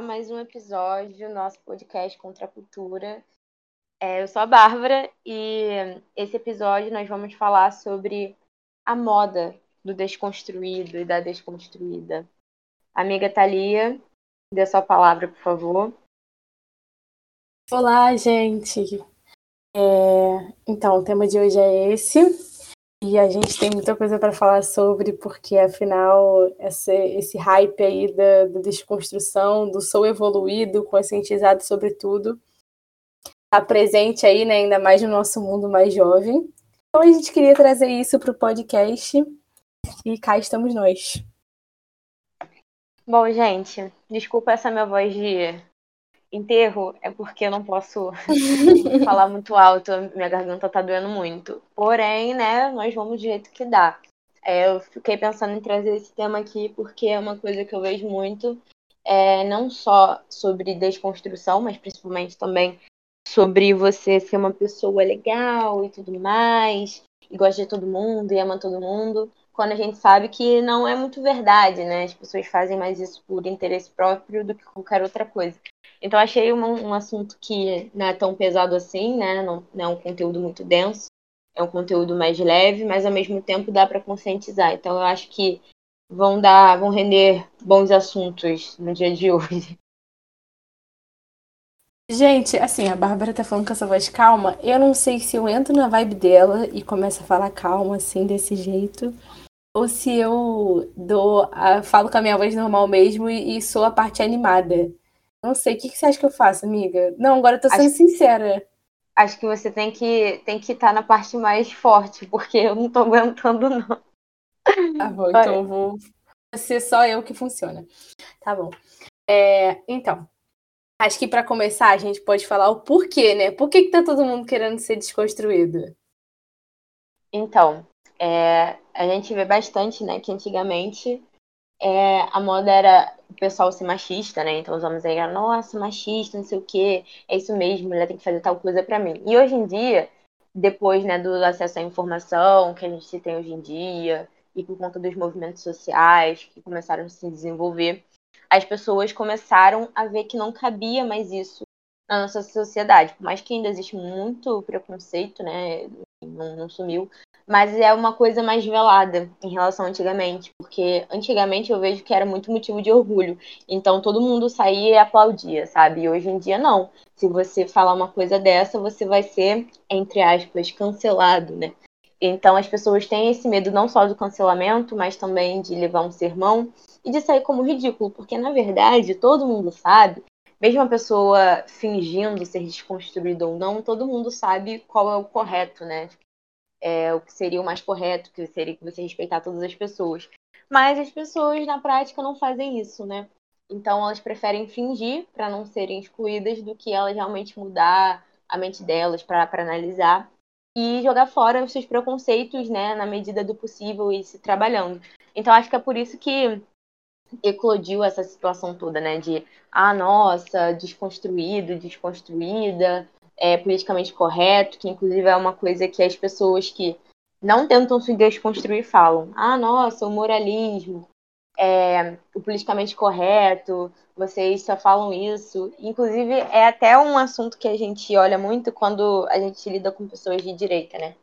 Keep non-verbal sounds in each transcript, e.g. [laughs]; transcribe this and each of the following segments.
mais um episódio do nosso podcast Contra a Cultura. É, eu sou a Bárbara e esse episódio nós vamos falar sobre a moda do desconstruído e da desconstruída. Amiga Thalia, dê sua palavra, por favor. Olá, gente. É, então, o tema de hoje é esse. E a gente tem muita coisa para falar sobre, porque afinal, esse, esse hype aí da, da desconstrução, do sou evoluído, conscientizado sobre tudo, está presente aí, né, ainda mais no nosso mundo mais jovem. Então a gente queria trazer isso para o podcast e cá estamos nós. Bom, gente, desculpa essa minha voz de enterro é porque eu não posso [laughs] falar muito alto, minha garganta tá doendo muito. Porém, né, nós vamos do jeito que dá. É, eu fiquei pensando em trazer esse tema aqui porque é uma coisa que eu vejo muito, é, não só sobre desconstrução, mas principalmente também sobre você ser uma pessoa legal e tudo mais, e gosta de todo mundo e ama todo mundo, quando a gente sabe que não é muito verdade, né? As pessoas fazem mais isso por interesse próprio do que qualquer outra coisa. Então achei um, um assunto que não é tão pesado assim, né? Não, não, é um conteúdo muito denso, é um conteúdo mais leve, mas ao mesmo tempo dá para conscientizar. Então eu acho que vão dar, vão render bons assuntos no dia de hoje. Gente, assim, a Bárbara tá falando com essa voz calma. Eu não sei se eu entro na vibe dela e começo a falar calma, assim, desse jeito. Ou se eu dou. A, falo com a minha voz normal mesmo e, e sou a parte animada. Não sei, o que, que você acha que eu faço, amiga? Não, agora eu tô sendo acho, sincera. Acho que você tem que tem que estar tá na parte mais forte, porque eu não tô aguentando, não. Tá bom, então eu vou ser só eu que funciona. Tá bom. É, então, acho que para começar a gente pode falar o porquê, né? Por que, que tá todo mundo querendo ser desconstruído? Então, é, a gente vê bastante, né, que antigamente é, a moda era o pessoal ser machista, né? Então os homens aí eram, nossa, machista, não sei o quê, é isso mesmo, mulher tem que fazer tal coisa para mim. E hoje em dia, depois né, do acesso à informação que a gente tem hoje em dia, e por conta dos movimentos sociais que começaram a se desenvolver, as pessoas começaram a ver que não cabia mais isso na nossa sociedade. Por mais que ainda existe muito preconceito, né? Não, não sumiu, mas é uma coisa mais velada em relação a antigamente, porque antigamente eu vejo que era muito motivo de orgulho. Então todo mundo saía e aplaudia, sabe? E hoje em dia não. Se você falar uma coisa dessa, você vai ser, entre aspas, cancelado, né? Então as pessoas têm esse medo não só do cancelamento, mas também de levar um sermão e de sair como ridículo, porque na verdade todo mundo sabe, mesmo a pessoa fingindo ser desconstruída ou não, todo mundo sabe qual é o correto, né? É, o que seria o mais correto, que seria que você respeitar todas as pessoas. Mas as pessoas na prática não fazem isso, né? Então elas preferem fingir para não serem excluídas do que elas realmente mudar a mente delas para analisar e jogar fora os seus preconceitos, né, na medida do possível e se trabalhando. Então acho que é por isso que eclodiu essa situação toda, né, de ah, nossa, desconstruído, desconstruída, é, politicamente correto, que inclusive é uma coisa que as pessoas que não tentam se desconstruir falam. Ah, nossa, o moralismo, é, o politicamente correto, vocês só falam isso. Inclusive, é até um assunto que a gente olha muito quando a gente lida com pessoas de direita, né?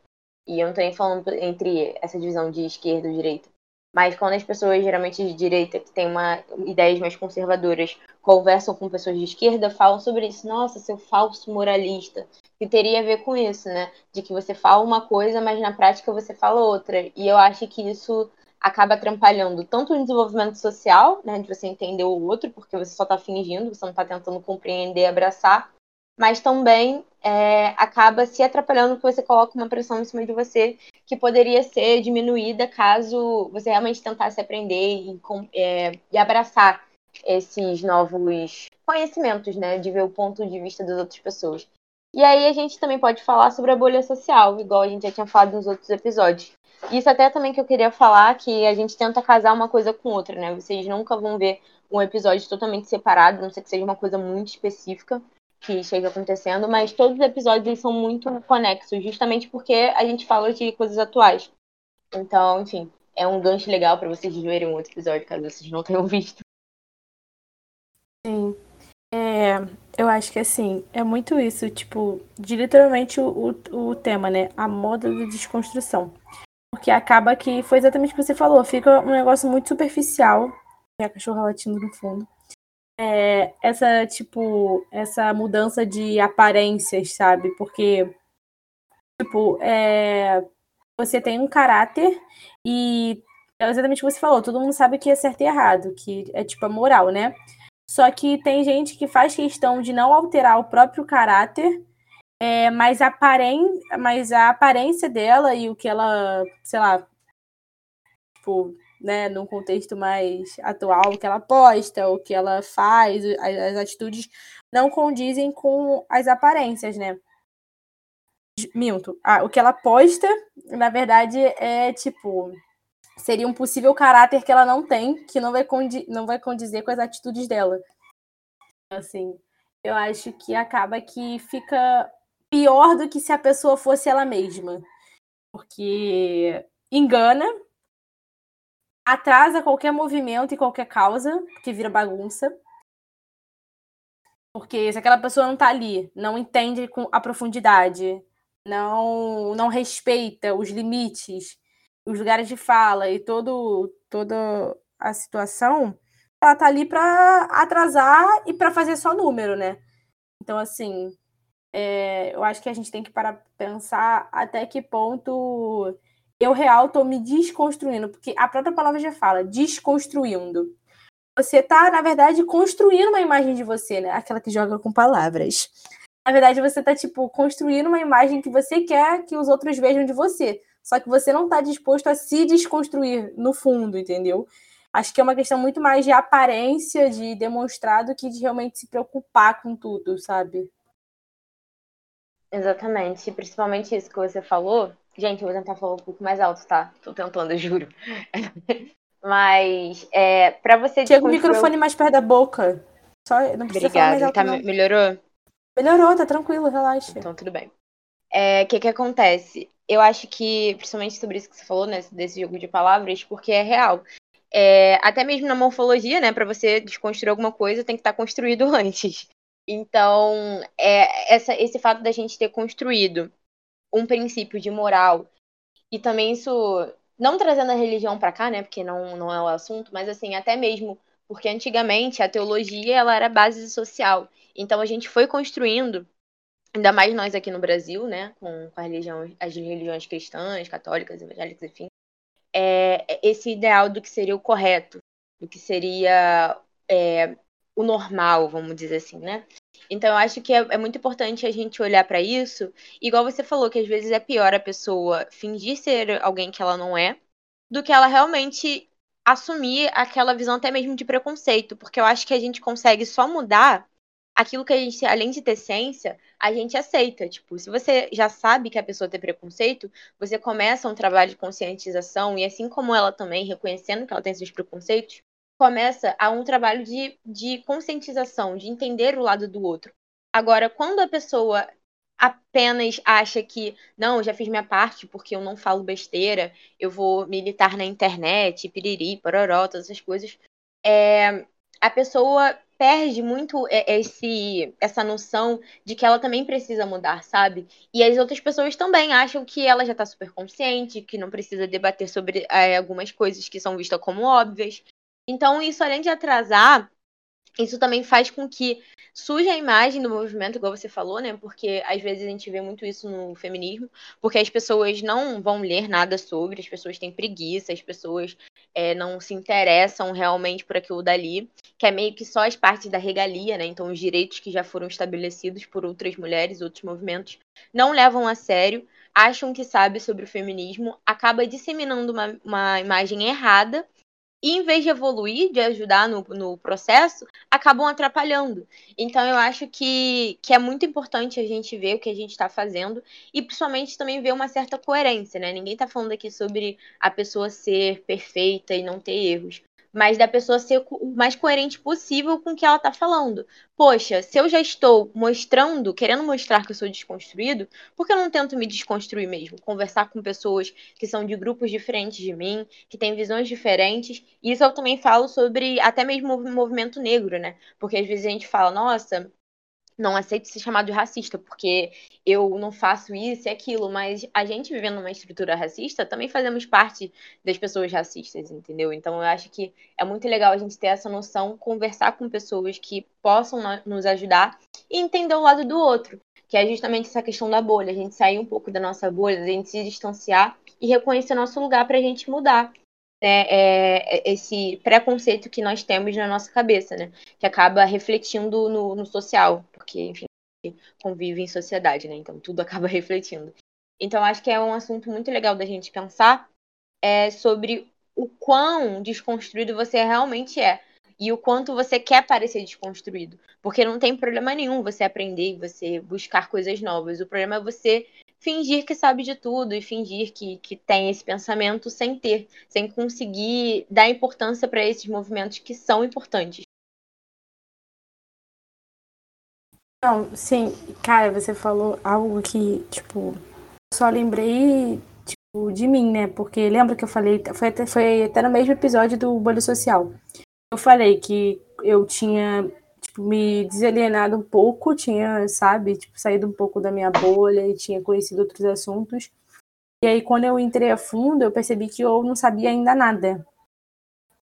E eu não estou nem falando entre essa divisão de esquerda e direita. Mas quando as pessoas, geralmente de direita, que têm uma, ideias mais conservadoras, conversam com pessoas de esquerda, falam sobre isso. Nossa, seu falso moralista. Que teria a ver com isso, né? De que você fala uma coisa, mas na prática você fala outra. E eu acho que isso acaba atrapalhando tanto o desenvolvimento social, né? De você entender o outro, porque você só está fingindo, você não está tentando compreender, abraçar. Mas também é, acaba se atrapalhando porque você coloca uma pressão em cima de você que poderia ser diminuída caso você realmente tentasse aprender e, é, e abraçar esses novos conhecimentos, né? De ver o ponto de vista das outras pessoas. E aí a gente também pode falar sobre a bolha social, igual a gente já tinha falado nos outros episódios. Isso até também que eu queria falar, que a gente tenta casar uma coisa com outra, né? Vocês nunca vão ver um episódio totalmente separado, não sei que seja uma coisa muito específica que esteja acontecendo, mas todos os episódios são muito conexos, justamente porque a gente fala de coisas atuais. Então, enfim, é um gancho legal para vocês verem um outro episódio, caso vocês não tenham [laughs] visto. Sim. eu acho que assim, é muito isso, tipo, de literalmente o, o, o tema, né? A moda da desconstrução. Porque acaba que foi exatamente o que você falou, fica um negócio muito superficial. É a cachorra latindo no fundo. É, essa, tipo, essa mudança de aparências, sabe? Porque, tipo, é, você tem um caráter e é exatamente o que você falou, todo mundo sabe que é certo e errado, que é tipo a moral, né? Só que tem gente que faz questão de não alterar o próprio caráter, é, mas, aparen mas a aparência dela e o que ela, sei lá, tipo, né, num contexto mais atual, o que ela posta, o que ela faz, as, as atitudes não condizem com as aparências, né? Minto. Ah, o que ela posta, na verdade, é tipo seria um possível caráter que ela não tem, que não vai, condi não vai condizer com as atitudes dela. Assim, eu acho que acaba que fica pior do que se a pessoa fosse ela mesma. Porque engana, atrasa qualquer movimento e qualquer causa, que vira bagunça. Porque se aquela pessoa não tá ali, não entende com a profundidade, não não respeita os limites, os lugares de fala e todo, toda a situação, ela tá ali para atrasar e para fazer só número, né? Então, assim, é, eu acho que a gente tem que parar pensar até que ponto eu real tô me desconstruindo, porque a própria palavra já fala, desconstruindo. Você tá, na verdade, construindo uma imagem de você, né? Aquela que joga com palavras. Na verdade, você tá, tipo, construindo uma imagem que você quer que os outros vejam de você. Só que você não está disposto a se desconstruir no fundo, entendeu? Acho que é uma questão muito mais de aparência, de demonstrar, do que de realmente se preocupar com tudo, sabe? Exatamente. Principalmente isso que você falou. Gente, eu vou tentar falar um pouco mais alto, tá? Tô tentando, eu [laughs] juro. Mas, é, para você. Chega o microfone mais perto da boca. Só, não precisa Obrigada. alto, tá, não. Melhorou? Melhorou, tá tranquilo, relaxa. Então, tudo bem. O é, que que acontece? eu acho que, principalmente sobre isso que você falou, né, desse jogo de palavras, porque é real. É, até mesmo na morfologia, né, para você desconstruir alguma coisa, tem que estar tá construído [laughs] antes. Então, é, essa, esse fato da gente ter construído um princípio de moral, e também isso, não trazendo a religião para cá, né, porque não, não é o assunto, mas assim, até mesmo porque antigamente a teologia ela era base social. Então a gente foi construindo ainda mais nós aqui no Brasil, né, com, com religião, as religiões cristãs, católicas, evangélicas, enfim, é, esse ideal do que seria o correto, do que seria é, o normal, vamos dizer assim, né? Então, eu acho que é, é muito importante a gente olhar para isso, igual você falou, que às vezes é pior a pessoa fingir ser alguém que ela não é, do que ela realmente assumir aquela visão até mesmo de preconceito, porque eu acho que a gente consegue só mudar aquilo que a gente, além de ter ciência, a gente aceita. Tipo, se você já sabe que a pessoa tem preconceito, você começa um trabalho de conscientização, e assim como ela também, reconhecendo que ela tem esses preconceitos, começa a um trabalho de, de conscientização, de entender o lado do outro. Agora, quando a pessoa apenas acha que, não, já fiz minha parte porque eu não falo besteira, eu vou militar na internet, piriri, pororó, todas essas coisas, é, a pessoa perde muito esse, essa noção de que ela também precisa mudar, sabe? E as outras pessoas também acham que ela já tá super consciente, que não precisa debater sobre é, algumas coisas que são vistas como óbvias. Então, isso, além de atrasar, isso também faz com que suja a imagem do movimento, igual você falou, né? Porque às vezes a gente vê muito isso no feminismo, porque as pessoas não vão ler nada sobre, as pessoas têm preguiça, as pessoas é, não se interessam realmente por aquilo dali, que é meio que só as partes da regalia, né? Então, os direitos que já foram estabelecidos por outras mulheres, outros movimentos, não levam a sério, acham que sabe sobre o feminismo, acaba disseminando uma, uma imagem errada e em vez de evoluir, de ajudar no, no processo, acabam atrapalhando. Então eu acho que, que é muito importante a gente ver o que a gente está fazendo e principalmente também ver uma certa coerência, né? Ninguém está falando aqui sobre a pessoa ser perfeita e não ter erros mas da pessoa ser o mais coerente possível com o que ela tá falando. Poxa, se eu já estou mostrando, querendo mostrar que eu sou desconstruído, por que eu não tento me desconstruir mesmo? Conversar com pessoas que são de grupos diferentes de mim, que têm visões diferentes. Isso eu também falo sobre até mesmo o movimento negro, né? Porque às vezes a gente fala, nossa, não aceito ser chamado de racista, porque eu não faço isso e aquilo, mas a gente vivendo numa estrutura racista, também fazemos parte das pessoas racistas, entendeu? Então eu acho que é muito legal a gente ter essa noção, conversar com pessoas que possam nos ajudar e entender o lado do outro, que é justamente essa questão da bolha, a gente sair um pouco da nossa bolha, a gente se distanciar e reconhecer nosso lugar para a gente mudar né, é, esse preconceito que nós temos na nossa cabeça, né? Que acaba refletindo no, no social, porque, enfim, convive em sociedade, né? Então tudo [laughs] acaba refletindo. Então acho que é um assunto muito legal da gente pensar é, sobre o quão desconstruído você realmente é e o quanto você quer parecer desconstruído. Porque não tem problema nenhum você aprender e você buscar coisas novas. O problema é você fingir que sabe de tudo e fingir que, que tem esse pensamento sem ter, sem conseguir dar importância para esses movimentos que são importantes. Não, sim, cara, você falou algo que, tipo, só lembrei, tipo, de mim, né? Porque lembra que eu falei, foi até, foi até no mesmo episódio do Bolho Social. Eu falei que eu tinha me desalienado um pouco, tinha, sabe, tipo, saído um pouco da minha bolha e tinha conhecido outros assuntos. E aí, quando eu entrei a fundo, eu percebi que eu não sabia ainda nada.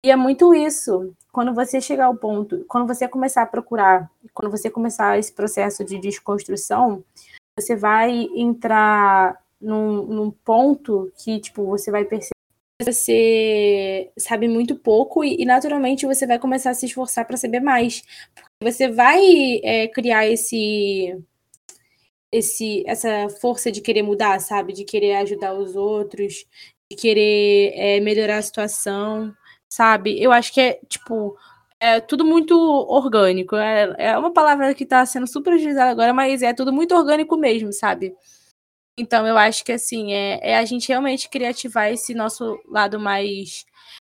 E é muito isso. Quando você chegar ao ponto, quando você começar a procurar, quando você começar esse processo de desconstrução, você vai entrar num, num ponto que, tipo, você vai perceber você sabe muito pouco e, e, naturalmente você vai começar a se esforçar para saber mais. Você vai é, criar esse, esse, essa força de querer mudar, sabe? De querer ajudar os outros, de querer é, melhorar a situação, sabe? Eu acho que é, tipo, é tudo muito orgânico. É, é uma palavra que está sendo super utilizada agora, mas é tudo muito orgânico mesmo, sabe? Então, eu acho que, assim, é, é a gente realmente criativar esse nosso lado mais.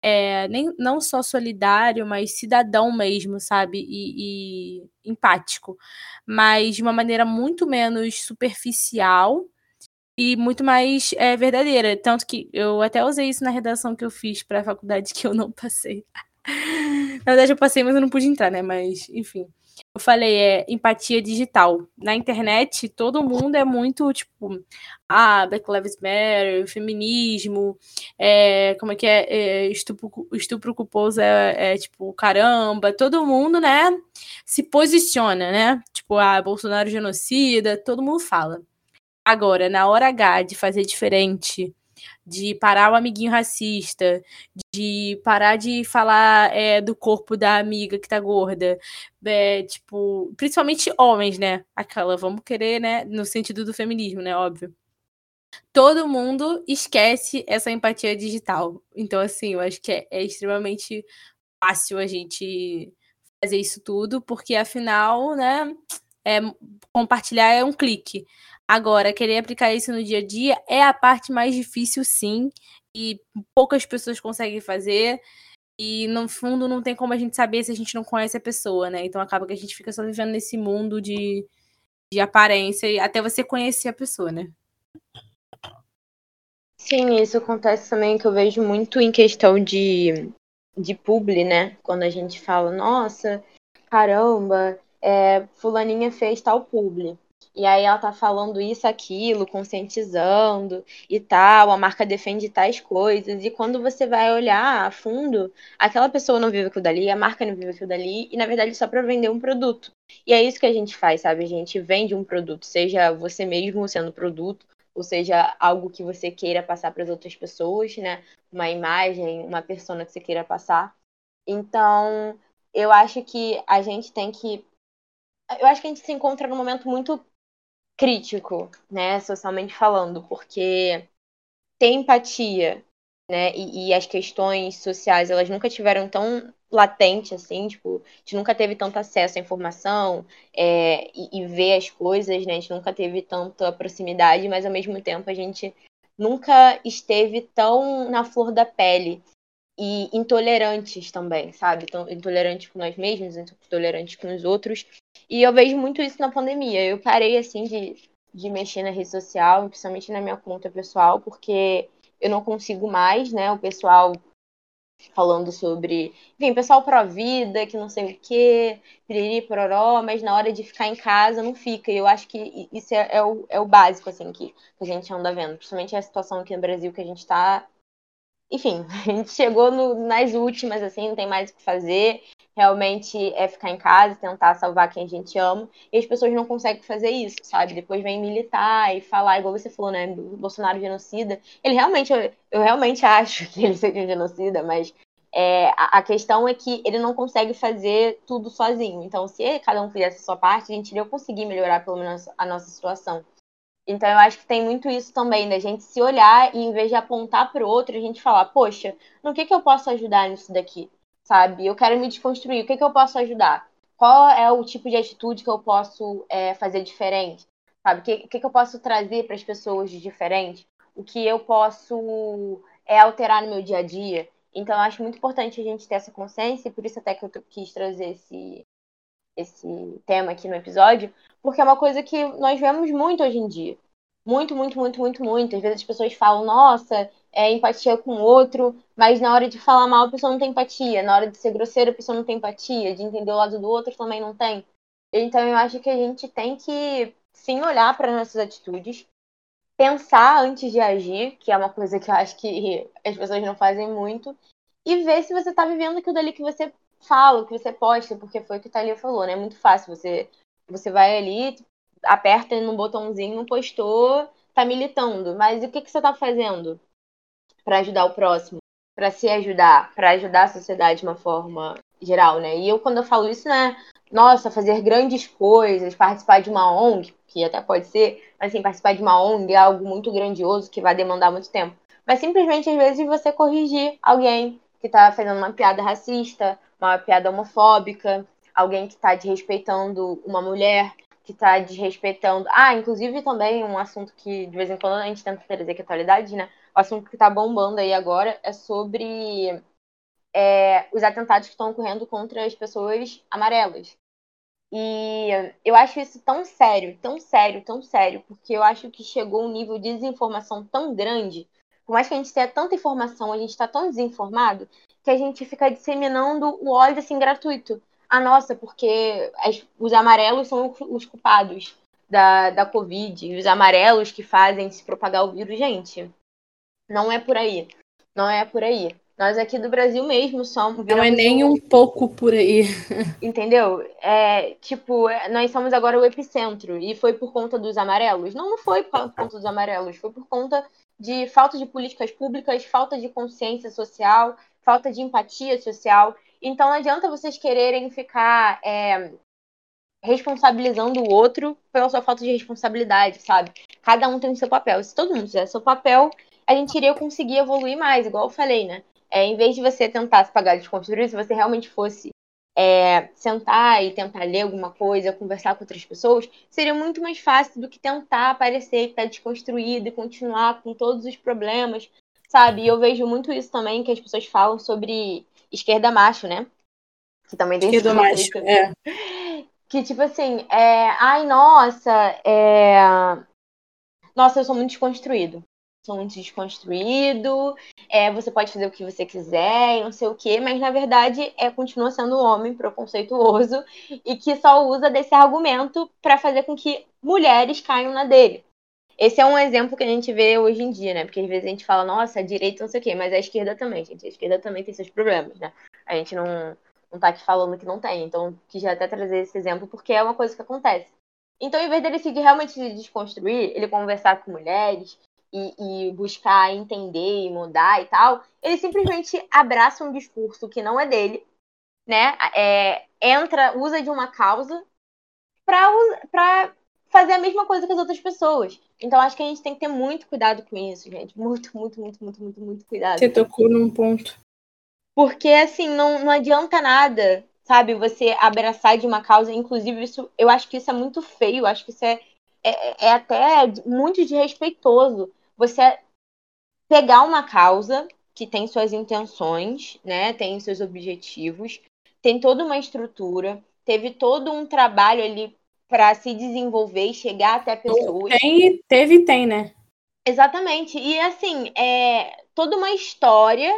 É, nem, não só solidário, mas cidadão mesmo, sabe? E, e empático. Mas de uma maneira muito menos superficial e muito mais é, verdadeira. Tanto que eu até usei isso na redação que eu fiz para a faculdade [laughs] que eu não passei. na verdade, eu passei, mas eu não pude entrar, né? Mas, enfim eu falei, é empatia digital. Na internet, todo mundo é muito, tipo, ah, Black Lives Matter, feminismo, é, como é que é, é estupro, estupro culposo é, é, tipo, caramba, todo mundo, né, se posiciona, né, tipo, ah, Bolsonaro genocida, todo mundo fala. Agora, na hora H de fazer diferente, de parar o amiguinho racista, de parar de falar é, do corpo da amiga que tá gorda, é, tipo, principalmente homens, né? Aquela, vamos querer, né? No sentido do feminismo, né? Óbvio. Todo mundo esquece essa empatia digital. Então, assim, eu acho que é, é extremamente fácil a gente fazer isso tudo, porque afinal, né? É, compartilhar é um clique. Agora, querer aplicar isso no dia a dia é a parte mais difícil, sim, e poucas pessoas conseguem fazer. E no fundo não tem como a gente saber se a gente não conhece a pessoa, né? Então acaba que a gente fica só vivendo nesse mundo de, de aparência até você conhecer a pessoa, né? Sim, isso acontece também que eu vejo muito em questão de, de publi, né? Quando a gente fala, nossa, caramba, é, fulaninha fez tal publi. E aí ela tá falando isso, aquilo, conscientizando e tal, a marca defende tais coisas. E quando você vai olhar a fundo, aquela pessoa não vive aquilo dali, a marca não vive aquilo dali, e na verdade só para vender um produto. E é isso que a gente faz, sabe? A gente vende um produto, seja você mesmo sendo produto, ou seja, algo que você queira passar para as outras pessoas, né? Uma imagem, uma persona que você queira passar. Então, eu acho que a gente tem que eu acho que a gente se encontra num momento muito crítico, né, socialmente falando, porque ter empatia, né, e, e, as questões sociais, elas nunca tiveram tão latente assim, tipo, a gente nunca teve tanto acesso à informação é, e, e, ver as coisas, né, a gente nunca teve tanta proximidade, mas ao mesmo tempo a gente nunca esteve tão na flor da pele e intolerantes também, sabe? Então, intolerantes com nós mesmos, intolerantes com os outros. E eu vejo muito isso na pandemia. Eu parei, assim, de, de mexer na rede social, principalmente na minha conta pessoal, porque eu não consigo mais, né? O pessoal falando sobre, enfim, pessoal pró-vida, que não sei o quê, piriri, pororó, mas na hora de ficar em casa não fica. E eu acho que isso é, é, o, é o básico, assim, que, a gente anda vendo. Principalmente a situação aqui no Brasil que a gente tá. Enfim, [laughs] a gente chegou no, nas últimas, assim, não tem mais o que fazer. Realmente é ficar em casa, tentar salvar quem a gente ama. E as pessoas não conseguem fazer isso, sabe? Depois vem militar e falar, igual você falou, né? Bolsonaro genocida. Ele realmente, eu, eu realmente [laughs] acho que ele seja um genocida, mas é, a, a, questão é que ele não consegue fazer tudo sozinho. Então, se cada um fizesse a sua parte, a gente iria conseguir melhorar pelo menos a nossa situação. Então, eu acho que tem muito isso também, da gente se olhar e, em vez de apontar para o outro, a gente falar: poxa, no que, que eu posso ajudar nisso daqui? Sabe? Eu quero me desconstruir, o que, que eu posso ajudar? Qual é o tipo de atitude que eu posso é, fazer diferente? Sabe? O que, que, que eu posso trazer para as pessoas de diferente? O que eu posso é, alterar no meu dia a dia? Então, eu acho muito importante a gente ter essa consciência, e por isso até que eu quis trazer esse, esse tema aqui no episódio, porque é uma coisa que nós vemos muito hoje em dia. Muito, muito, muito, muito, muito. Às vezes as pessoas falam, nossa, é empatia com o outro, mas na hora de falar mal a pessoa não tem empatia, na hora de ser grosseira a pessoa não tem empatia, de entender o lado do outro também não tem. Então eu acho que a gente tem que sim olhar para nossas atitudes, pensar antes de agir, que é uma coisa que eu acho que as pessoas não fazem muito, e ver se você está vivendo aquilo dali que você fala, que você posta, porque foi o que o Thalia falou, né? É muito fácil. Você, você vai ali, aperta no botãozinho, postou, tá militando. Mas o que, que você tá fazendo para ajudar o próximo? Para se ajudar, para ajudar a sociedade de uma forma geral, né? E eu, quando eu falo isso, né? Nossa, fazer grandes coisas, participar de uma ONG, que até pode ser, mas assim, participar de uma ONG é algo muito grandioso que vai demandar muito tempo. Mas simplesmente, às vezes, você corrigir alguém que tá fazendo uma piada racista, uma piada homofóbica, alguém que está desrespeitando uma mulher, que está desrespeitando. Ah, inclusive também um assunto que de vez em quando a gente tenta trazer que é atualidade, né? O assunto que está bombando aí agora é sobre é, os atentados que estão ocorrendo contra as pessoas amarelas. E eu acho isso tão sério, tão sério, tão sério, porque eu acho que chegou um nível de desinformação tão grande. Por mais que a gente tenha tanta informação, a gente está tão desinformado que a gente fica disseminando o ódio assim gratuito. Ah, nossa, porque as, os amarelos são os culpados da, da Covid, os amarelos que fazem se propagar o vírus. Gente, não é por aí. Não é por aí. Nós aqui do Brasil mesmo somos. Não é nem um pouco por aí. [laughs] Entendeu? É, tipo, nós somos agora o epicentro. E foi por conta dos amarelos? Não, não foi por conta dos amarelos. Foi por conta de falta de políticas públicas, falta de consciência social, falta de empatia social. Então não adianta vocês quererem ficar é, responsabilizando o outro pela sua falta de responsabilidade, sabe? Cada um tem o seu papel. Se todo mundo fizesse seu papel, a gente iria conseguir evoluir mais, igual eu falei, né? É, em vez de você tentar se pagar de construir, se você realmente fosse é, sentar e tentar ler alguma coisa, conversar com outras pessoas, seria muito mais fácil do que tentar aparecer que está desconstruído e continuar com todos os problemas, sabe? E eu vejo muito isso também, que as pessoas falam sobre esquerda macho, né? Que também tem esquerda macho, é. Que tipo assim, é, ai, nossa, é... Nossa, eu sou muito desconstruído. Muito desconstruído, é, você pode fazer o que você quiser, não sei o quê, mas na verdade é continua sendo um homem preconceituoso e que só usa desse argumento para fazer com que mulheres caiam na dele. Esse é um exemplo que a gente vê hoje em dia, né? Porque às vezes a gente fala, nossa, a direita não sei o quê, mas a esquerda também, gente. A esquerda também tem seus problemas, né? A gente não, não tá aqui falando que não tem. Então, quis até trazer esse exemplo porque é uma coisa que acontece. Então, em vez dele se realmente se desconstruir, ele conversar com mulheres e, e, buscar entender e mudar e tal, ele simplesmente abraça um discurso que não é dele, né? É, entra, usa de uma causa para fazer a mesma coisa que as outras pessoas. Então acho que a gente tem que ter muito cuidado com isso, gente. [laughs] Muito, muito, muito, muito, muito, muito cuidado. Você tocou num ponto. Porque, assim, não, não adianta nada, sabe, você abraçar de uma causa. Inclusive, isso, eu acho que isso é muito feio, acho que isso é, é, é até muito desrespeitoso. Você pegar uma causa que tem suas intenções, né? Tem seus objetivos, tem toda uma estrutura, teve todo um trabalho ali para se desenvolver e chegar até pessoas. Tem, teve e tem, né? Exatamente. E assim, é toda uma história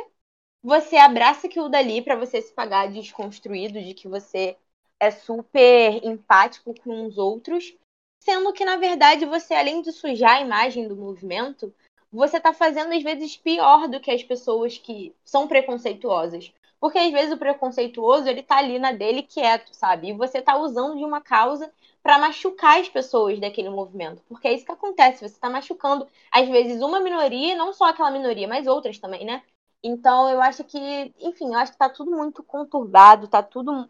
você abraça aquilo dali para você se pagar desconstruído, de que você é super empático com os outros, sendo que na verdade você, além de sujar a imagem do movimento, você está fazendo às vezes pior do que as pessoas que são preconceituosas. Porque às vezes o preconceituoso, ele tá ali na dele quieto, sabe? E você tá usando de uma causa para machucar as pessoas daquele movimento. Porque é isso que acontece, você tá machucando às vezes uma minoria, não só aquela minoria, mas outras também, né? Então eu acho que, enfim, eu acho que tá tudo muito conturbado, tá tudo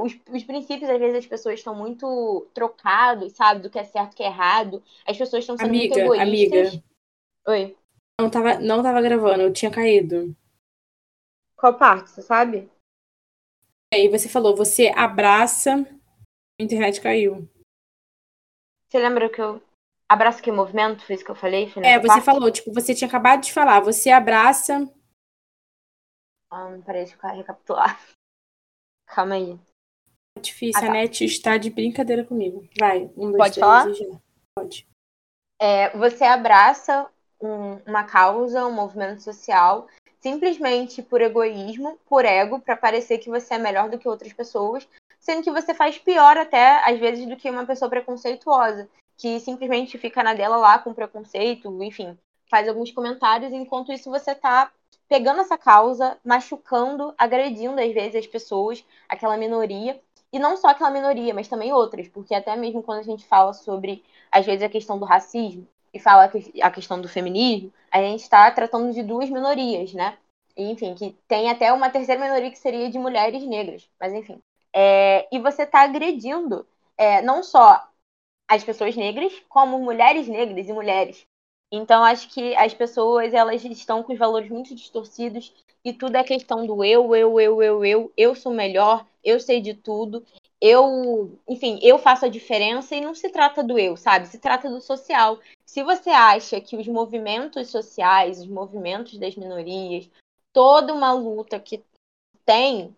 os, os, princípios, às vezes, as pessoas estão muito trocados, sabe? Do que é certo e que é errado. As pessoas estão sendo amiga, muito egoístas. Amiga. Oi. Não tava, não tava gravando, eu tinha caído. Qual parte, você sabe? Aí você falou, você abraça, a internet caiu. Você lembra que eu. Abraço que movimento? Foi isso que eu falei? É, você parte? falou, tipo, você tinha acabado de falar, você abraça. Ah, peraí, deixa eu recapitular. [laughs] Calma aí. É difícil, ah, tá. a net está de brincadeira comigo. Vai, um, dois, Pode três, falar? Já. Pode. É, você abraça um, uma causa, um movimento social simplesmente por egoísmo, por ego, para parecer que você é melhor do que outras pessoas, sendo que você faz pior até, às vezes, do que uma pessoa preconceituosa, que simplesmente fica na dela lá com preconceito, enfim, faz alguns comentários, enquanto isso você tá pegando essa causa, machucando, agredindo às vezes as pessoas, aquela minoria, e não só aquela minoria, mas também outras, porque até mesmo quando a gente fala sobre, às vezes, a questão do racismo, e fala a questão do feminismo, a gente está tratando de duas minorias, né? Enfim, que tem até uma terceira minoria que seria de mulheres negras, mas enfim. É, e você está agredindo é, não só as pessoas negras, como mulheres negras e mulheres. Então, acho que as pessoas elas estão com os valores muito distorcidos e tudo é questão do eu, eu, eu, eu, eu, eu sou melhor, eu sei de tudo eu, enfim, eu faço a diferença e não se trata do eu, sabe? Se trata do social. Se você acha que os movimentos sociais, os movimentos das minorias, toda uma luta que tem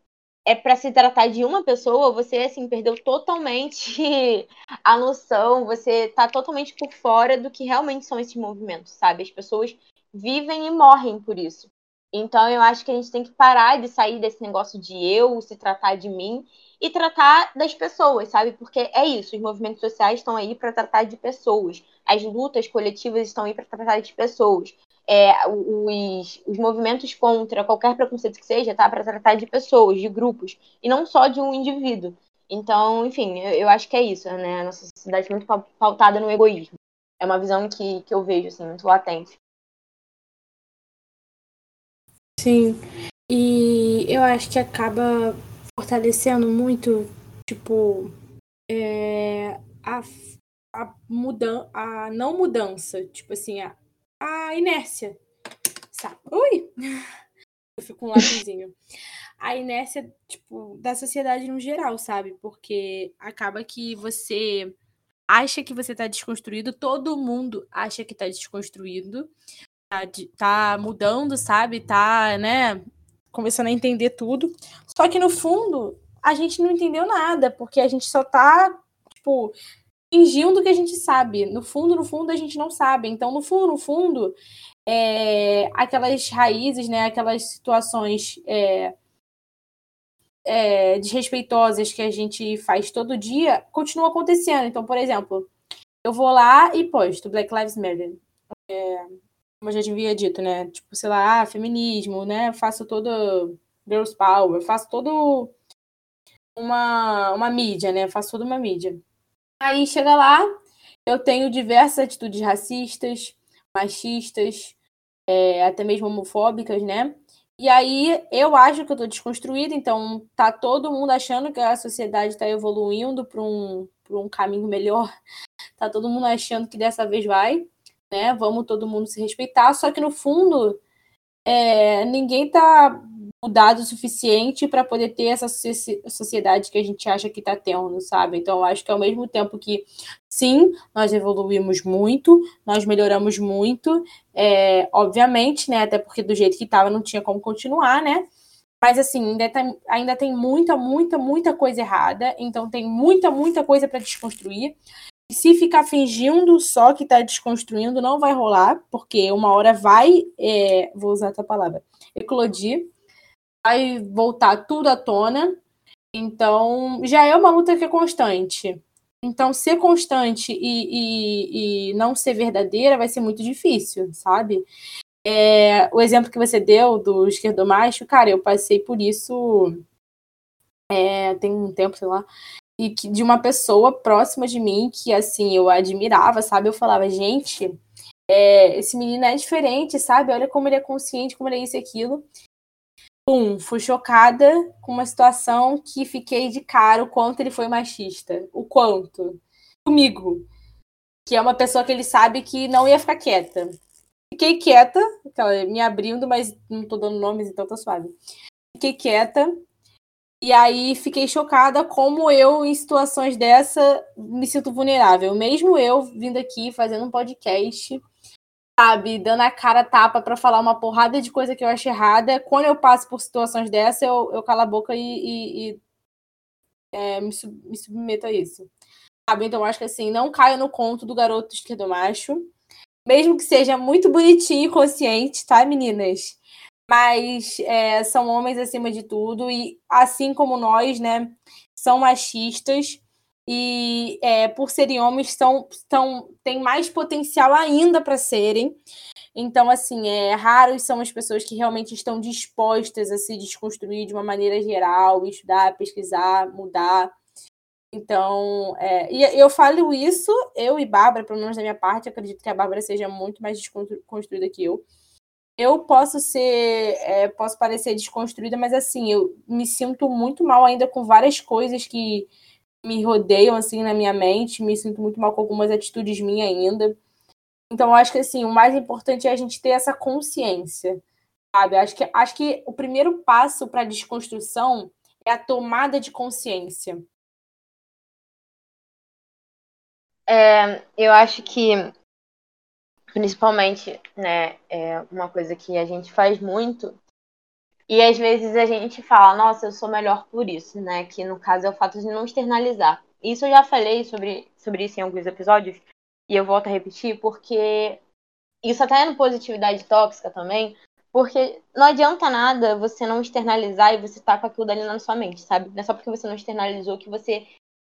é para se tratar de uma pessoa, você assim perdeu totalmente [laughs] a noção, você tá totalmente por fora do que realmente são esses movimentos, sabe? As pessoas vivem e morrem por isso. Então eu acho que a gente tem que parar de sair desse negócio de eu, se tratar de mim e tratar das pessoas, sabe? Porque é isso, os movimentos sociais estão aí para tratar de pessoas, as lutas coletivas estão aí para tratar de pessoas. É, os, os movimentos contra qualquer preconceito que seja, tá? Para tratar de pessoas, de grupos, e não só de um indivíduo. Então, enfim, eu, eu acho que é isso, né? A nossa sociedade é muito pautada no egoísmo. É uma visão que, que eu vejo, assim, muito latente. Sim, e eu acho que acaba fortalecendo muito, tipo, é, a, a, mudan a não mudança, tipo assim, a, a inércia. Sabe? Ui! Eu fico um lápisinho. A inércia, tipo, da sociedade no geral, sabe? Porque acaba que você acha que você tá desconstruído, todo mundo acha que tá desconstruído, tá, tá mudando, sabe? Tá, né, começando a entender tudo. Só que no fundo, a gente não entendeu nada, porque a gente só tá, tipo, fingindo que a gente sabe. No fundo, no fundo, a gente não sabe. Então, no fundo, no fundo, é, aquelas raízes, né, aquelas situações é, é, desrespeitosas que a gente faz todo dia continuam acontecendo. Então, por exemplo, eu vou lá e posto Black Lives Matter. É, como eu já havia dito, né? Tipo, sei lá, feminismo, né? Faço todo Girls Power, faço todo uma, uma mídia, né? Faço toda uma mídia. Aí chega lá, eu tenho diversas atitudes racistas, machistas, é, até mesmo homofóbicas, né? E aí eu acho que eu tô desconstruída, então tá todo mundo achando que a sociedade está evoluindo para um, um caminho melhor. [laughs] Tá todo mundo achando que dessa vez vai né? Vamos todo mundo se respeitar, só que no fundo é, ninguém está mudado o suficiente para poder ter essa sociedade que a gente acha que está tendo, sabe? Então, eu acho que ao mesmo tempo que, sim, nós evoluímos muito, nós melhoramos muito, é, obviamente, né? Até porque do jeito que estava não tinha como continuar, né? Mas, assim, ainda tem, ainda tem muita, muita, muita coisa errada, então tem muita, muita coisa para desconstruir se ficar fingindo só que está desconstruindo, não vai rolar, porque uma hora vai, é, vou usar essa palavra, eclodir. Vai voltar tudo à tona. Então, já é uma luta que é constante. Então, ser constante e, e, e não ser verdadeira vai ser muito difícil, sabe? É, o exemplo que você deu do esquerdomacho, cara, eu passei por isso é, tem um tempo, sei lá, e que, de uma pessoa próxima de mim que, assim, eu admirava, sabe? Eu falava, gente, é, esse menino é diferente, sabe? Olha como ele é consciente, como ele é isso e aquilo. Pum, fui chocada com uma situação que fiquei de cara o quanto ele foi machista. O quanto. Comigo. Que é uma pessoa que ele sabe que não ia ficar quieta. Fiquei quieta, me abrindo, mas não tô dando nomes, então tô suave. Fiquei quieta. E aí fiquei chocada como eu, em situações dessa, me sinto vulnerável. Mesmo eu vindo aqui fazendo um podcast sabe, dando a cara tapa para falar uma porrada de coisa que eu acho errada. Quando eu passo por situações dessa, eu, eu calo a boca e, e, e é, me, sub, me submeto a isso. Sabe? Então, acho que assim, não caia no conto do garoto esquerdo macho. Mesmo que seja muito bonitinho e consciente, tá, meninas? Mas é, são homens acima de tudo, e assim como nós, né, são machistas e é, por serem homens são, são, têm mais potencial ainda para serem. Então, assim, é raros são as pessoas que realmente estão dispostas a se desconstruir de uma maneira geral, estudar, pesquisar, mudar. Então, é, e eu falo isso, eu e Bárbara, pelo menos da minha parte, acredito que a Bárbara seja muito mais desconstruída que eu. Eu posso ser, é, posso parecer desconstruída, mas assim, eu me sinto muito mal ainda com várias coisas que, me rodeiam assim na minha mente, me sinto muito mal com algumas atitudes minhas ainda. Então, acho que assim, o mais importante é a gente ter essa consciência, sabe? Acho que, acho que o primeiro passo para a desconstrução é a tomada de consciência. É, eu acho que, principalmente, né, é uma coisa que a gente faz muito e às vezes a gente fala, nossa, eu sou melhor por isso, né? Que no caso é o fato de não externalizar. Isso eu já falei sobre, sobre isso em alguns episódios, e eu volto a repetir, porque isso até é no positividade tóxica também, porque não adianta nada você não externalizar e você tá com aquilo dali na sua mente, sabe? Não é só porque você não externalizou que você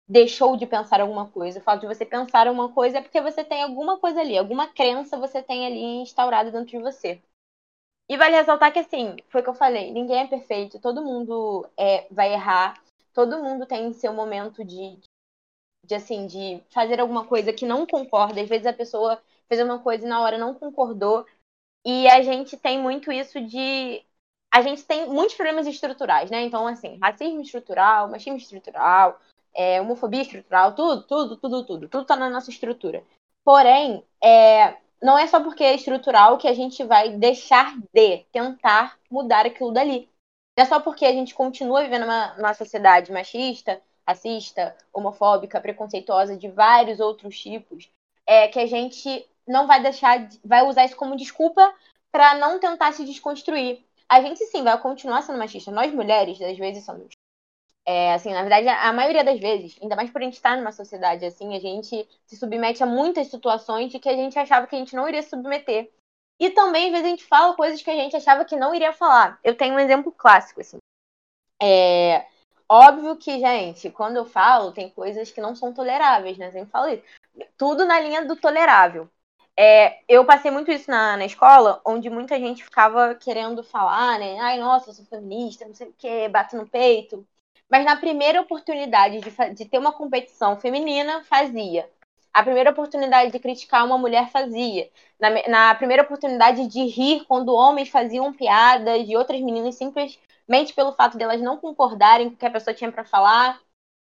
deixou de pensar alguma coisa. O fato de você pensar alguma coisa é porque você tem alguma coisa ali, alguma crença você tem ali instaurada dentro de você. E vale ressaltar que, assim, foi o que eu falei, ninguém é perfeito, todo mundo é, vai errar, todo mundo tem seu momento de, de, assim, de fazer alguma coisa que não concorda. Às vezes a pessoa fez uma coisa e na hora não concordou. E a gente tem muito isso de. A gente tem muitos problemas estruturais, né? Então, assim, racismo estrutural, machismo estrutural, é, homofobia estrutural, tudo, tudo, tudo, tudo. Tudo tá na nossa estrutura. Porém, é, não é só porque é estrutural que a gente vai deixar de tentar mudar aquilo dali. Não é só porque a gente continua vivendo uma, uma sociedade machista, racista, homofóbica, preconceituosa, de vários outros tipos, é que a gente não vai deixar, vai usar isso como desculpa para não tentar se desconstruir. A gente sim vai continuar sendo machista. Nós mulheres, às vezes, somos é, assim, na verdade, a maioria das vezes, ainda mais por a gente estar numa sociedade assim, a gente se submete a muitas situações de que a gente achava que a gente não iria submeter. E também, às vezes, a gente fala coisas que a gente achava que não iria falar. Eu tenho um exemplo clássico, assim. É óbvio que, gente, quando eu falo, tem coisas que não são toleráveis, né? Eu sempre falo isso. Tudo na linha do tolerável. É, eu passei muito isso na, na escola, onde muita gente ficava querendo falar, né? Ai, nossa, eu sou feminista, não sei o quê, bato no peito. Mas na primeira oportunidade de, de ter uma competição feminina, fazia. A primeira oportunidade de criticar uma mulher fazia. Na, na, primeira oportunidade de rir quando homens faziam piadas de outras meninas simplesmente pelo fato de elas não concordarem com o que a pessoa tinha para falar,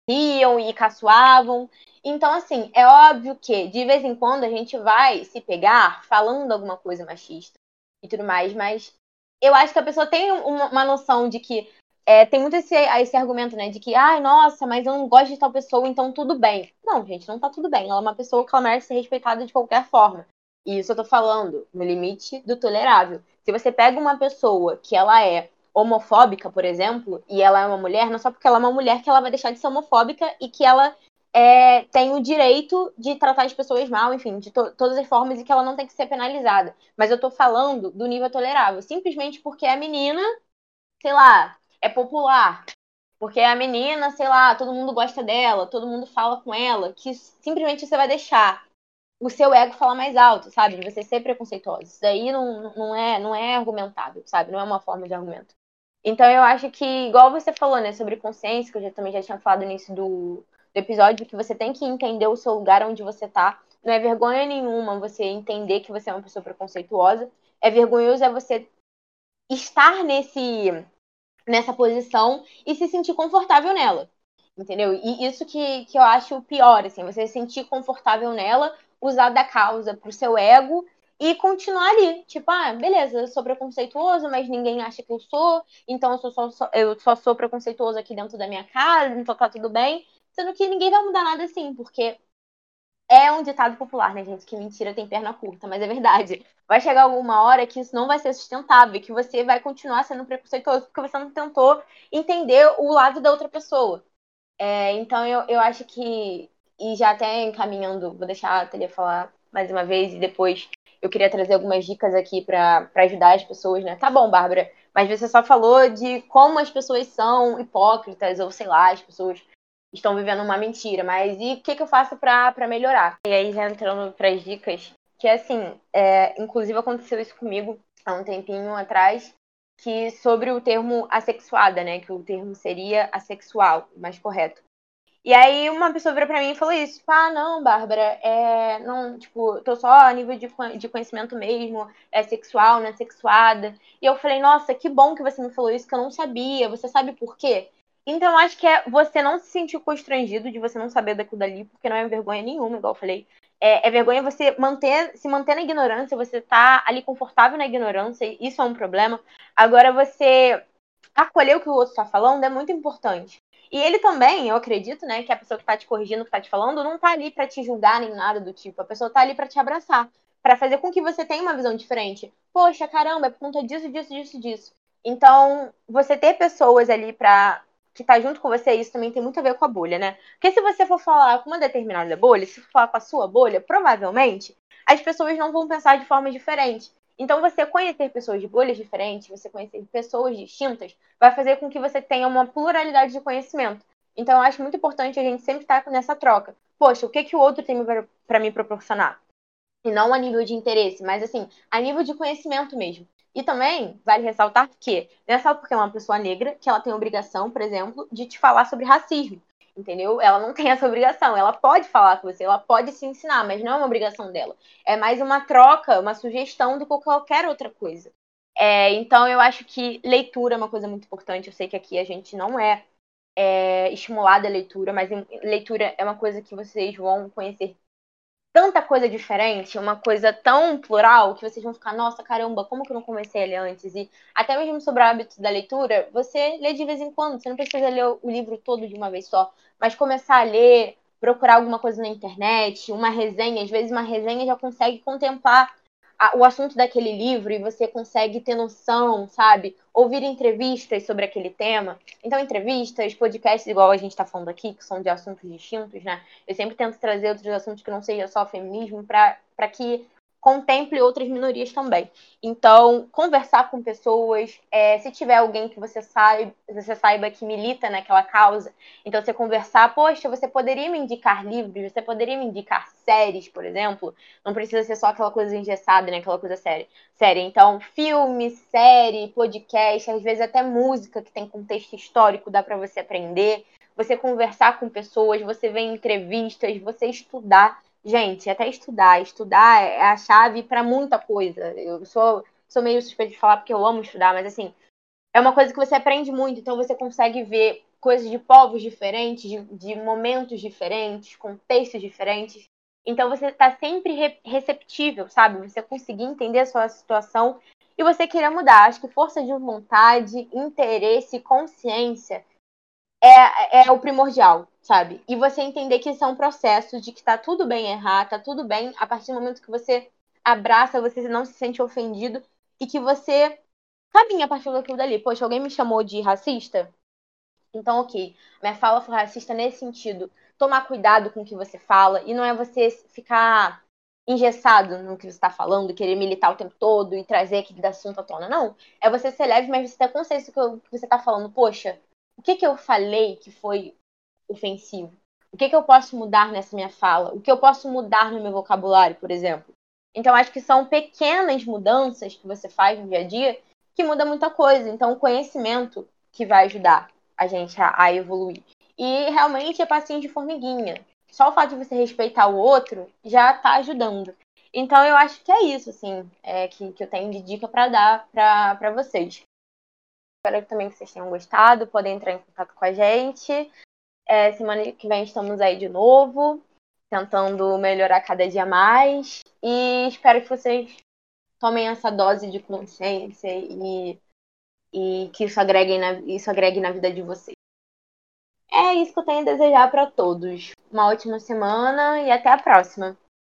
riam e caçoavam. Então, assim, é óbvio que de vez em quando a gente vai se pegar falando alguma coisa machista e tudo mais, mas eu acho que a pessoa tem uma noção de que é, tem muito esse, esse argumento, né, de que, ai, nossa, mas eu não gosto de tal pessoa, então tudo bem. Não, gente, não tá tudo bem. Ela é uma pessoa que ela merece ser respeitada de qualquer forma. E isso eu tô falando no limite do tolerável. Se você pega uma pessoa que ela é homofóbica, por exemplo, e ela é uma mulher, não só porque ela é uma mulher que ela vai deixar de ser homofóbica e que ela é, tem o direito de tratar as pessoas mal, enfim, de to todas as formas e que ela não tem que ser penalizada. Mas eu tô falando do nível tolerável, simplesmente porque a menina sei lá, é popular. Porque a menina, sei lá, todo mundo gosta dela, todo mundo fala com ela, que simplesmente você vai deixar o seu ego falar mais alto, sabe? De você ser preconceituosa. Isso daí não, não, é, não é argumentável, sabe? Não é uma forma de argumento. Então eu acho que, igual você falou, né, sobre consciência, que eu já, também já tinha falado no início do, do episódio, que você tem que entender o seu lugar onde você tá. Não é vergonha nenhuma você entender que você é uma pessoa preconceituosa. É vergonhoso é você estar nesse nessa posição e se sentir confortável nela. Entendeu? E isso que, que eu acho pior, assim, você se sentir confortável nela, usar da causa pro seu ego e continuar ali. Tipo, ah, beleza, eu sou preconceituoso, mas ninguém acha que eu sou, então eu, sou só, eu só sou preconceituoso aqui dentro da minha casa, então tá tudo bem. Sendo que ninguém vai mudar nada assim, porque é um ditado popular, né, gente? Que mentira tem perna curta, mas é verdade. Vai chegar alguma hora que isso não vai ser sustentável, que você vai continuar sendo preconceituoso porque você não tentou entender o lado da outra pessoa. É, então eu, eu acho que, e já até encaminhando, vou deixar a Telia falar mais uma vez e depois eu queria trazer algumas dicas aqui para ajudar as pessoas, né? Tá bom, Bárbara, mas você só falou de como as pessoas são hipócritas, ou sei lá, as pessoas estão vivendo uma mentira, mas e o que, que eu faço para melhorar? E aí, já entrando para as dicas, que assim, é, inclusive aconteceu isso comigo há um tempinho atrás, que sobre o termo assexuada, né? Que o termo seria assexual, mais correto. E aí uma pessoa virou pra mim e falou isso, tipo, ah, não, Bárbara, é. Não, tipo, tô só a nível de, de conhecimento mesmo, é sexual, não é sexuada. E eu falei, nossa, que bom que você me falou isso, que eu não sabia. Você sabe por quê? Então, acho que é você não se sentir constrangido de você não saber daquilo dali, porque não é vergonha nenhuma, igual eu falei. É, é vergonha você manter, se manter na ignorância, você tá ali confortável na ignorância, isso é um problema. Agora, você acolher o que o outro está falando é muito importante. E ele também, eu acredito, né, que a pessoa que está te corrigindo, que está te falando, não está ali para te julgar nem nada do tipo. A pessoa está ali para te abraçar, para fazer com que você tenha uma visão diferente. Poxa, caramba, é por conta disso, disso, disso, disso. Então, você ter pessoas ali para que tá junto com você, isso também tem muito a ver com a bolha, né? Porque se você for falar com uma determinada bolha, se for falar com a sua bolha, provavelmente as pessoas não vão pensar de forma diferente. Então, você conhecer pessoas de bolhas diferentes, você conhecer pessoas distintas, vai fazer com que você tenha uma pluralidade de conhecimento. Então, eu acho muito importante a gente sempre estar nessa troca. Poxa, o que, que o outro tem para me proporcionar? E não a nível de interesse, mas assim, a nível de conhecimento mesmo. E também vale ressaltar que não é só porque é uma pessoa negra que ela tem a obrigação, por exemplo, de te falar sobre racismo. Entendeu? Ela não tem [laughs] essa obrigação. Ela pode falar com você, ela pode se ensinar, mas não é uma obrigação dela. É mais uma troca, uma sugestão do que qualquer outra coisa. É, então, eu acho que leitura é uma coisa muito importante. Eu sei que aqui a gente não é, é estimulada a leitura, mas leitura é uma coisa que vocês vão conhecer tanta coisa diferente, uma coisa tão plural, que vocês vão ficar, nossa, caramba, como que eu não comecei a ler antes? E até mesmo sobre o hábito da leitura, você lê de vez em quando, você não precisa ler o livro todo de uma vez só, mas começar a ler, procurar alguma coisa na internet, uma resenha, às vezes uma resenha já consegue contemplar a, o assunto daquele livro e você consegue ter noção, sabe? Ouvir entrevistas sobre aquele tema. Então, entrevistas, podcasts, igual a gente está falando aqui, que são de assuntos distintos, né? Eu sempre tento trazer outros assuntos que não seja só feminismo, para que contemple outras minorias também. Então, conversar com pessoas, é, se tiver alguém que você saiba, você saiba que milita naquela causa, então você conversar, poxa, você poderia me indicar livros, você poderia me indicar séries, por exemplo, não precisa ser só aquela coisa engessada, né, aquela coisa séria. Série, então, filme, série, podcast, às vezes até música que tem contexto histórico, dá para você aprender, você conversar com pessoas, você ver entrevistas, você estudar Gente, até estudar. Estudar é a chave para muita coisa. Eu sou, sou meio suspeita de falar porque eu amo estudar, mas assim, é uma coisa que você aprende muito, então você consegue ver coisas de povos diferentes, de, de momentos diferentes, contextos diferentes. Então você está sempre re receptível, sabe? Você conseguir entender a sua situação e você querer mudar. Acho que força de vontade, interesse, consciência é, é o primordial, sabe? E você entender que isso é um processo de que tá tudo bem errar, tá tudo bem a partir do momento que você abraça, você não se sente ofendido e que você caminha a partir daquilo dali. Poxa, alguém me chamou de racista? Então, ok. Minha fala foi racista nesse sentido. Tomar cuidado com o que você fala e não é você ficar engessado no que você está falando, querer militar o tempo todo e trazer aquele assunto à tona. Não. É você ser leve, mas você ter consciência que você está falando. Poxa, o que, que eu falei que foi ofensivo? O que, que eu posso mudar nessa minha fala? O que eu posso mudar no meu vocabulário, por exemplo? Então, acho que são pequenas mudanças que você faz no dia a dia que muda muita coisa. Então, o conhecimento que vai ajudar a gente a, a evoluir. E realmente é passinho de formiguinha. Só o fato de você respeitar o outro já está ajudando. Então eu acho que é isso, assim, é, que, que eu tenho de dica para dar para vocês. Espero também que vocês tenham gostado, podem entrar em contato com a gente. É, semana que vem estamos aí de novo, tentando melhorar cada dia mais. E espero que vocês tomem essa dose de consciência e e que isso agregue na, isso agregue na vida de vocês. É isso que eu tenho a desejar para todos. Uma ótima semana e até a próxima.